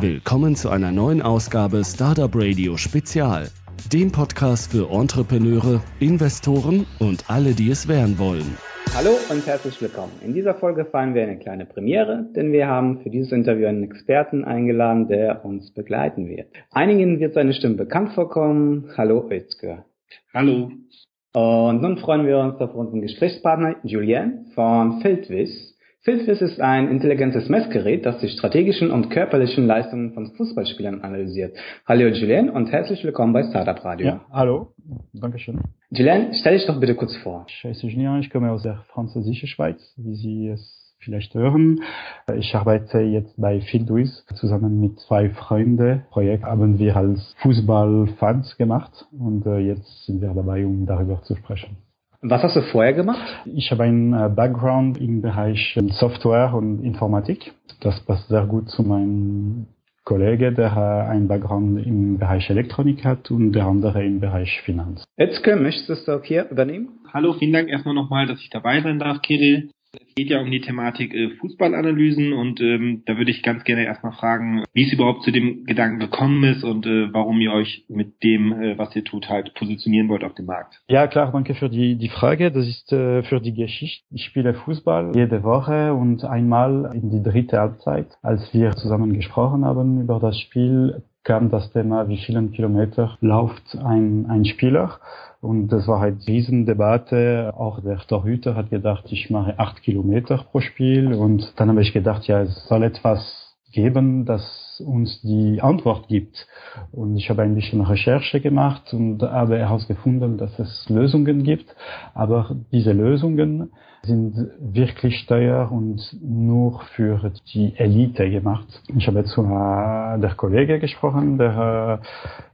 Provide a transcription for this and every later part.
Willkommen zu einer neuen Ausgabe Startup Radio Spezial, dem Podcast für Entrepreneure, Investoren und alle, die es werden wollen. Hallo und herzlich willkommen. In dieser Folge feiern wir eine kleine Premiere, denn wir haben für dieses Interview einen Experten eingeladen, der uns begleiten wird. Einigen wird seine Stimme bekannt vorkommen. Hallo Özgür. Hallo. Und nun freuen wir uns auf unseren Gesprächspartner Julien von Feldwiss. Filzwiss ist ein intelligentes Messgerät, das die strategischen und körperlichen Leistungen von Fußballspielern analysiert. Hallo Julien und herzlich willkommen bei Startup Radio. Ja, hallo, Dankeschön. Julien, stell dich doch bitte kurz vor. Ich heiße Julien, ich komme aus der französischen Schweiz, wie Sie es vielleicht hören. Ich arbeite jetzt bei Fieldwiz zusammen mit zwei Freunden. Projekt haben wir als Fußballfans gemacht und äh, jetzt sind wir dabei, um darüber zu sprechen. Was hast du vorher gemacht? Ich habe einen äh, Background im Bereich ähm, Software und Informatik. Das passt sehr gut zu meinem Kollege, der einen Background im Bereich Elektronik hat und der andere im Bereich Finanz. Etzke, möchtest du auch hier übernehmen? Hallo, vielen Dank erstmal nochmal, dass ich dabei sein darf, Kirill. Es geht ja um die Thematik äh, Fußballanalysen und ähm, da würde ich ganz gerne erstmal fragen, wie es überhaupt zu dem Gedanken gekommen ist und äh, warum ihr euch mit dem, äh, was ihr tut, halt positionieren wollt auf dem Markt. Ja, klar, danke für die, die Frage. Das ist äh, für die Geschichte. Ich spiele Fußball jede Woche und einmal in die dritte Halbzeit, als wir zusammen gesprochen haben über das Spiel, kam das Thema, wie vielen Kilometer läuft ein, ein Spieler. Und das war halt Riesendebatte. Auch der Torhüter hat gedacht, ich mache acht Kilometer pro Spiel. Und dann habe ich gedacht, ja, es soll etwas geben, das uns die Antwort gibt. Und ich habe ein bisschen Recherche gemacht und habe herausgefunden, dass es Lösungen gibt. Aber diese Lösungen sind wirklich teuer und nur für die Elite gemacht. Ich habe zu der Kollege gesprochen, der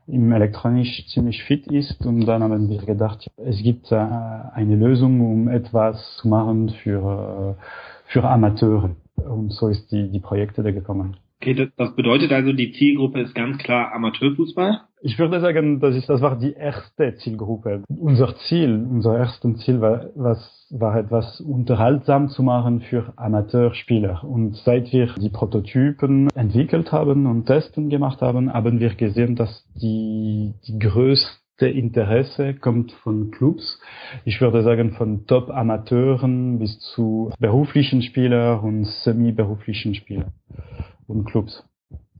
äh, im Elektronisch ziemlich fit ist und dann haben wir gedacht, es gibt äh, eine Lösung, um etwas zu machen für, äh, für Amateure. Und so ist die, die Projekte da gekommen. Okay, das bedeutet also, die Zielgruppe ist ganz klar Amateurfußball? Ich würde sagen, das ist, das war die erste Zielgruppe. Unser Ziel, unser erstes Ziel war, was, war etwas unterhaltsam zu machen für Amateurspieler. Und seit wir die Prototypen entwickelt haben und Testen gemacht haben, haben wir gesehen, dass die, die größte Interesse kommt von Clubs. Ich würde sagen von Top-Amateuren bis zu beruflichen Spielern und semi-beruflichen Spielern und Clubs.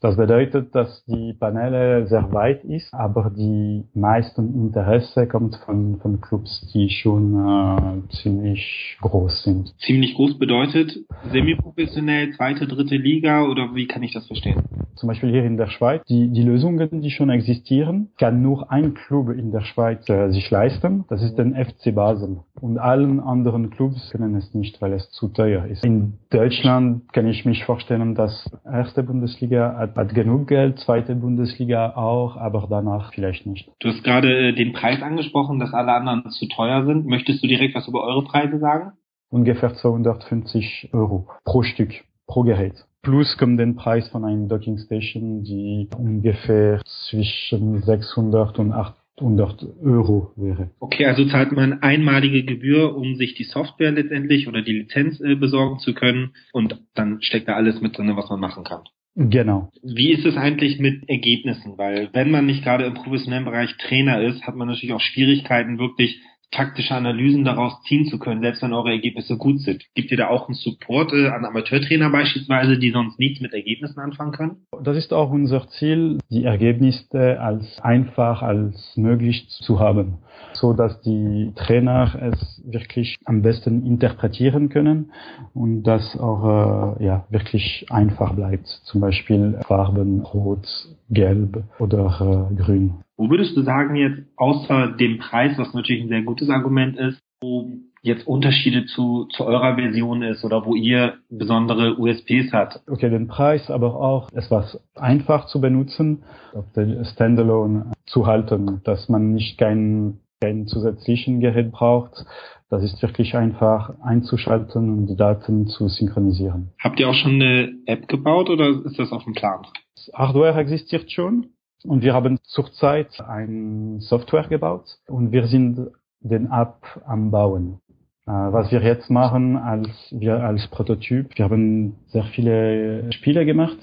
Das bedeutet, dass die Paneele sehr weit ist, aber die meisten Interesse kommt von, von Clubs, die schon äh, ziemlich groß sind. Ziemlich groß bedeutet semi-professionell, zweite, dritte Liga oder wie kann ich das verstehen? Zum Beispiel hier in der Schweiz, die, die Lösungen, die schon existieren, kann nur ein Club in der Schweiz äh, sich leisten. Das ist den FC Basel. Und allen anderen Clubs können es nicht, weil es zu teuer ist. In Deutschland kann ich mich vorstellen, dass erste Bundesliga hat, hat genug Geld, zweite Bundesliga auch, aber danach vielleicht nicht. Du hast gerade äh, den Preis angesprochen, dass alle anderen zu teuer sind. Möchtest du direkt was über eure Preise sagen? Ungefähr 250 Euro pro Stück, pro Gerät. Plus kommt den Preis von einer Docking Station, die ungefähr zwischen 600 und 800 100 Euro wäre. Okay, also zahlt man einmalige Gebühr, um sich die Software letztendlich oder die Lizenz äh, besorgen zu können und dann steckt da alles mit drin, was man machen kann. Genau. Wie ist es eigentlich mit Ergebnissen? Weil wenn man nicht gerade im professionellen Bereich Trainer ist, hat man natürlich auch Schwierigkeiten, wirklich taktische Analysen daraus ziehen zu können, selbst wenn eure Ergebnisse gut sind. Gibt ihr da auch einen Support äh, an Amateurtrainer beispielsweise, die sonst nichts mit Ergebnissen anfangen können? Das ist auch unser Ziel, die Ergebnisse als einfach als möglich zu haben, so dass die Trainer es wirklich am besten interpretieren können und das auch äh, ja wirklich einfach bleibt. Zum Beispiel Farben Rot, Gelb oder äh, Grün. Wo würdest du sagen jetzt, außer dem Preis, was natürlich ein sehr gutes Argument ist, wo jetzt Unterschiede zu, zu eurer Version ist oder wo ihr besondere USPs habt? Okay, den Preis, aber auch etwas einfach zu benutzen, auf der Standalone zu halten, dass man nicht kein, kein zusätzlichen Gerät braucht. Das ist wirklich einfach einzuschalten und die Daten zu synchronisieren. Habt ihr auch schon eine App gebaut oder ist das auf dem Plan? Das Hardware existiert schon. Und wir haben zurzeit ein Software gebaut und wir sind den App am Bauen. Äh, was wir jetzt machen als wir als Prototyp, wir haben sehr viele Spiele gemacht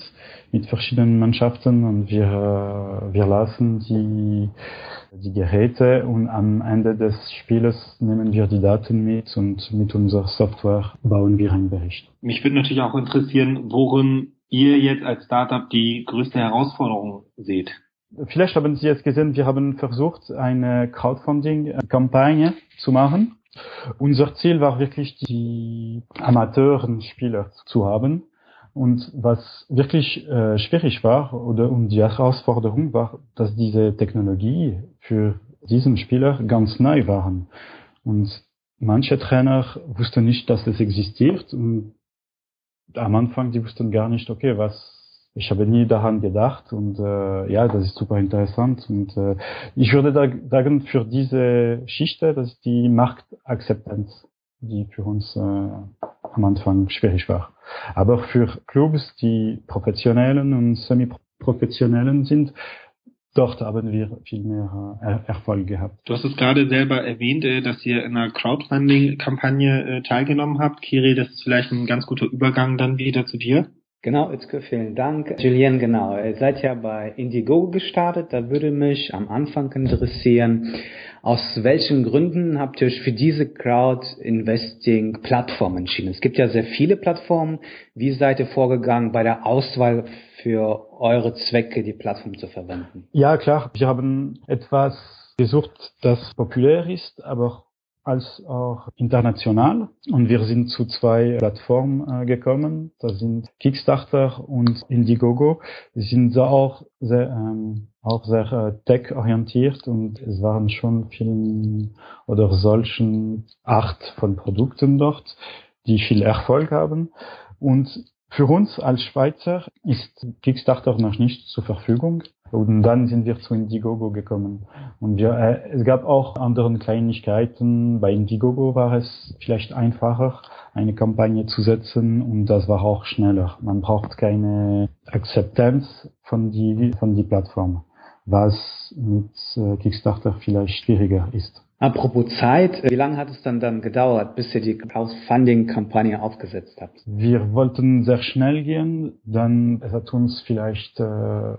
mit verschiedenen Mannschaften und wir wir lassen die die Geräte und am Ende des Spieles nehmen wir die Daten mit und mit unserer Software bauen wir einen Bericht. Mich würde natürlich auch interessieren, worin ihr jetzt als Startup die größte Herausforderung seht. Vielleicht haben Sie jetzt gesehen, wir haben versucht, eine Crowdfunding-Kampagne zu machen unser Ziel war wirklich, die Amateurenspieler zu haben. Und was wirklich äh, schwierig war oder um die Herausforderung war, dass diese Technologie für diesen Spieler ganz neu waren. Und manche Trainer wussten nicht, dass es existiert und am Anfang, die wussten gar nicht, okay, was ich habe nie daran gedacht und äh, ja, das ist super interessant und äh, ich würde da sagen, für diese Schichte, das ist die Marktakzeptanz, die für uns äh, am Anfang schwierig war. Aber für Clubs, die professionellen und semi-professionellen sind, dort haben wir viel mehr äh, Erfolg gehabt. Du hast es gerade selber erwähnt, äh, dass ihr in einer Crowdfunding-Kampagne äh, teilgenommen habt. Kiri, das ist vielleicht ein ganz guter Übergang dann wieder zu dir. Genau, Itzke, vielen Dank. Julien, genau. Ihr seid ja bei Indiegogo gestartet. Da würde mich am Anfang interessieren, aus welchen Gründen habt ihr euch für diese Crowd-Investing-Plattform entschieden? Es gibt ja sehr viele Plattformen. Wie seid ihr vorgegangen bei der Auswahl für eure Zwecke, die Plattform zu verwenden? Ja, klar. Wir haben etwas gesucht, das populär ist, aber als auch international. Und wir sind zu zwei Plattformen äh, gekommen. Das sind Kickstarter und Indiegogo. Die sind da auch sehr, ähm, auch sehr äh, tech-orientiert und es waren schon vielen oder solchen Art von Produkten dort, die viel Erfolg haben. Und für uns als Schweizer ist Kickstarter noch nicht zur Verfügung. Und dann sind wir zu Indiegogo gekommen. Und wir, äh, es gab auch andere Kleinigkeiten. Bei Indiegogo war es vielleicht einfacher, eine Kampagne zu setzen und das war auch schneller. Man braucht keine Akzeptanz von die, von die Plattform, was mit äh, Kickstarter vielleicht schwieriger ist. Apropos Zeit, wie lange hat es dann dann gedauert, bis ihr die Crowdfunding-Kampagne aufgesetzt habt? Wir wollten sehr schnell gehen, dann es hat uns vielleicht äh,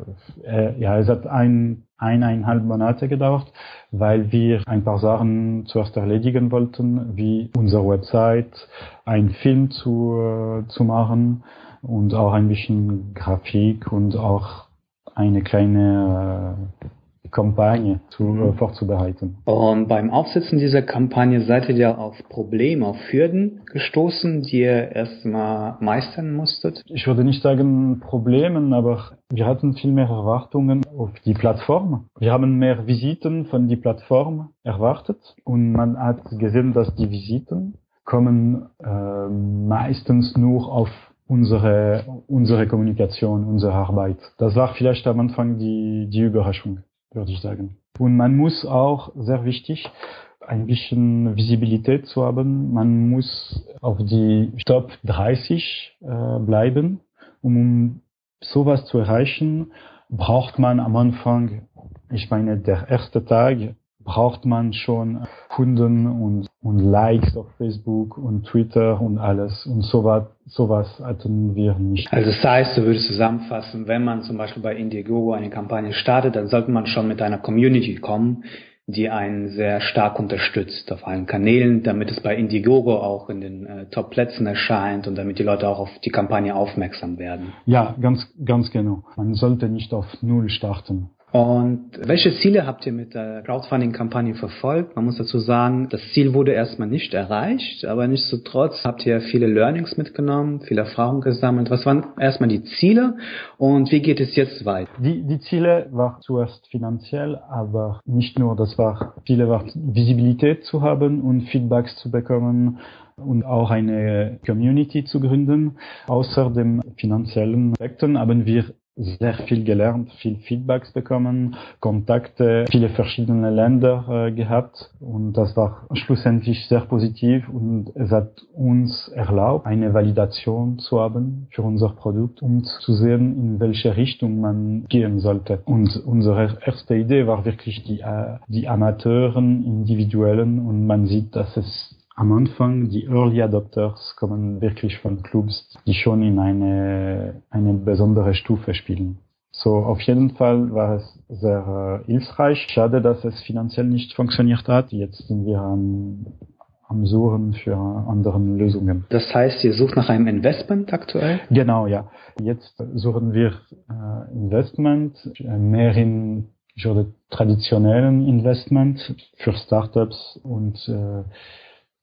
äh, ja es hat ein eineinhalb Monate gedauert, weil wir ein paar Sachen zuerst erledigen wollten, wie unsere Website, einen Film zu äh, zu machen und auch ein bisschen Grafik und auch eine kleine äh, Kampagne zu, mhm. äh, vorzubereiten. Und beim Aufsetzen dieser Kampagne seid ihr ja auf Probleme, auf Hürden gestoßen, die ihr erstmal meistern musstet? Ich würde nicht sagen Problemen, aber wir hatten viel mehr Erwartungen auf die Plattform. Wir haben mehr Visiten von die Plattform erwartet und man hat gesehen, dass die Visiten kommen äh, meistens nur auf unsere, unsere Kommunikation, unsere Arbeit. Das war vielleicht am Anfang die, die Überraschung würde ich sagen. Und man muss auch, sehr wichtig, ein bisschen Visibilität zu haben. Man muss auf die Top 30 äh, bleiben. Um sowas zu erreichen, braucht man am Anfang, ich meine, der erste Tag braucht man schon Kunden und, und Likes auf Facebook und Twitter und alles. Und sowas, sowas hatten wir nicht. Also das heißt, du würdest zusammenfassen, wenn man zum Beispiel bei Indiegogo eine Kampagne startet, dann sollte man schon mit einer Community kommen, die einen sehr stark unterstützt auf allen Kanälen, damit es bei Indiegogo auch in den äh, Top-Plätzen erscheint und damit die Leute auch auf die Kampagne aufmerksam werden. Ja, ganz, ganz genau. Man sollte nicht auf Null starten. Und welche Ziele habt ihr mit der Crowdfunding-Kampagne verfolgt? Man muss dazu sagen, das Ziel wurde erstmal nicht erreicht, aber nichtsdestotrotz habt ihr viele Learnings mitgenommen, viel Erfahrung gesammelt. Was waren erstmal die Ziele und wie geht es jetzt weiter? Die, die Ziele waren zuerst finanziell, aber nicht nur, das war, Ziele waren Visibilität zu haben und Feedbacks zu bekommen und auch eine Community zu gründen. Außer dem finanziellen Aspekten haben wir sehr viel gelernt, viel Feedbacks bekommen, Kontakte, viele verschiedene Länder äh, gehabt. Und das war schlussendlich sehr positiv. Und es hat uns erlaubt, eine Validation zu haben für unser Produkt, um zu sehen, in welche Richtung man gehen sollte. Und unsere erste Idee war wirklich die, äh, die Amateuren, Individuellen. Und man sieht, dass es am Anfang die Early Adopters kommen wirklich von Clubs, die schon in eine, eine besondere Stufe spielen. So, auf jeden Fall war es sehr äh, hilfreich. Schade, dass es finanziell nicht funktioniert hat. Jetzt sind wir am, am Suchen für andere Lösungen. Das heißt, ihr sucht nach einem Investment aktuell? Genau, ja. Jetzt suchen wir äh, Investment, äh, mehr in ich würde traditionellen Investment für Startups und äh,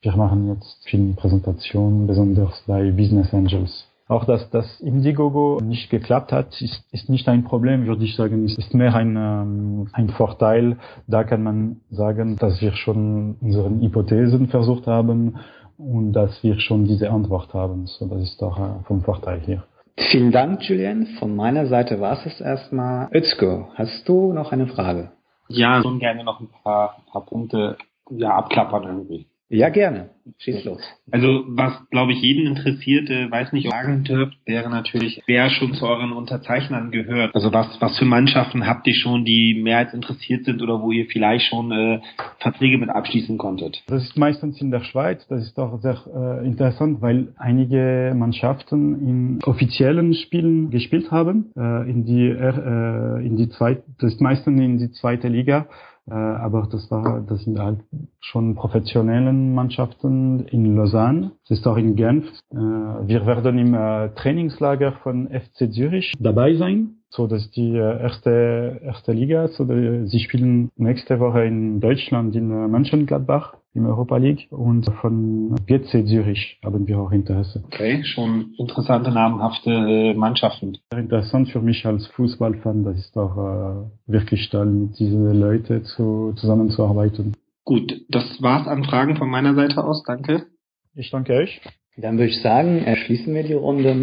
wir machen jetzt viele Präsentationen, besonders bei Business Angels. Auch dass das Indiegogo nicht geklappt hat, ist, ist nicht ein Problem, würde ich sagen. Es ist mehr ein, ähm, ein Vorteil. Da kann man sagen, dass wir schon unsere Hypothesen versucht haben und dass wir schon diese Antwort haben. So, das ist doch äh, vom Vorteil hier. Vielen Dank, Julian. Von meiner Seite war es erstmal. Özko, hast du noch eine Frage? Ja, schon gerne noch ein paar, paar Punkte ja, abklappern irgendwie. Ja, gerne. Schieß los. Also was, glaube ich, jeden interessiert, äh, weiß nicht, sagen dürft, wäre natürlich, wer schon zu euren Unterzeichnern gehört. Also was, was für Mannschaften habt ihr schon, die mehr als interessiert sind oder wo ihr vielleicht schon äh, Verträge mit abschließen konntet? Das ist meistens in der Schweiz. Das ist doch sehr äh, interessant, weil einige Mannschaften in offiziellen Spielen gespielt haben, äh, in die, äh, in die zweite, das ist meistens in die zweite Liga. Äh, aber das war, das sind halt schon professionellen Mannschaften in Lausanne. Das ist auch in Genf. Äh, wir werden im äh, Trainingslager von FC Zürich dabei sein. So, das ist die erste, erste Liga. So, sie spielen nächste Woche in Deutschland in Mönchengladbach im Europa League und von GC Zürich haben wir auch Interesse. Okay, schon interessante, namhafte äh, Mannschaften. Interessant für mich als Fußballfan, das ist auch äh, wirklich toll, mit diesen Leuten zu, zusammenzuarbeiten. Gut, das war's an Fragen von meiner Seite aus. Danke. Ich danke euch. Dann würde ich sagen, schließen wir die Runde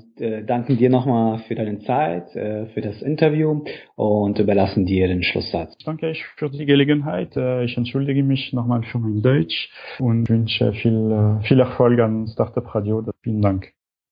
und äh, danken dir nochmal für deine Zeit, äh, für das Interview und überlassen dir den Schlusssatz. Danke euch für die Gelegenheit. Äh, ich entschuldige mich nochmal für mein Deutsch und wünsche viel, äh, viel Erfolg an Startup Radio. Vielen Dank.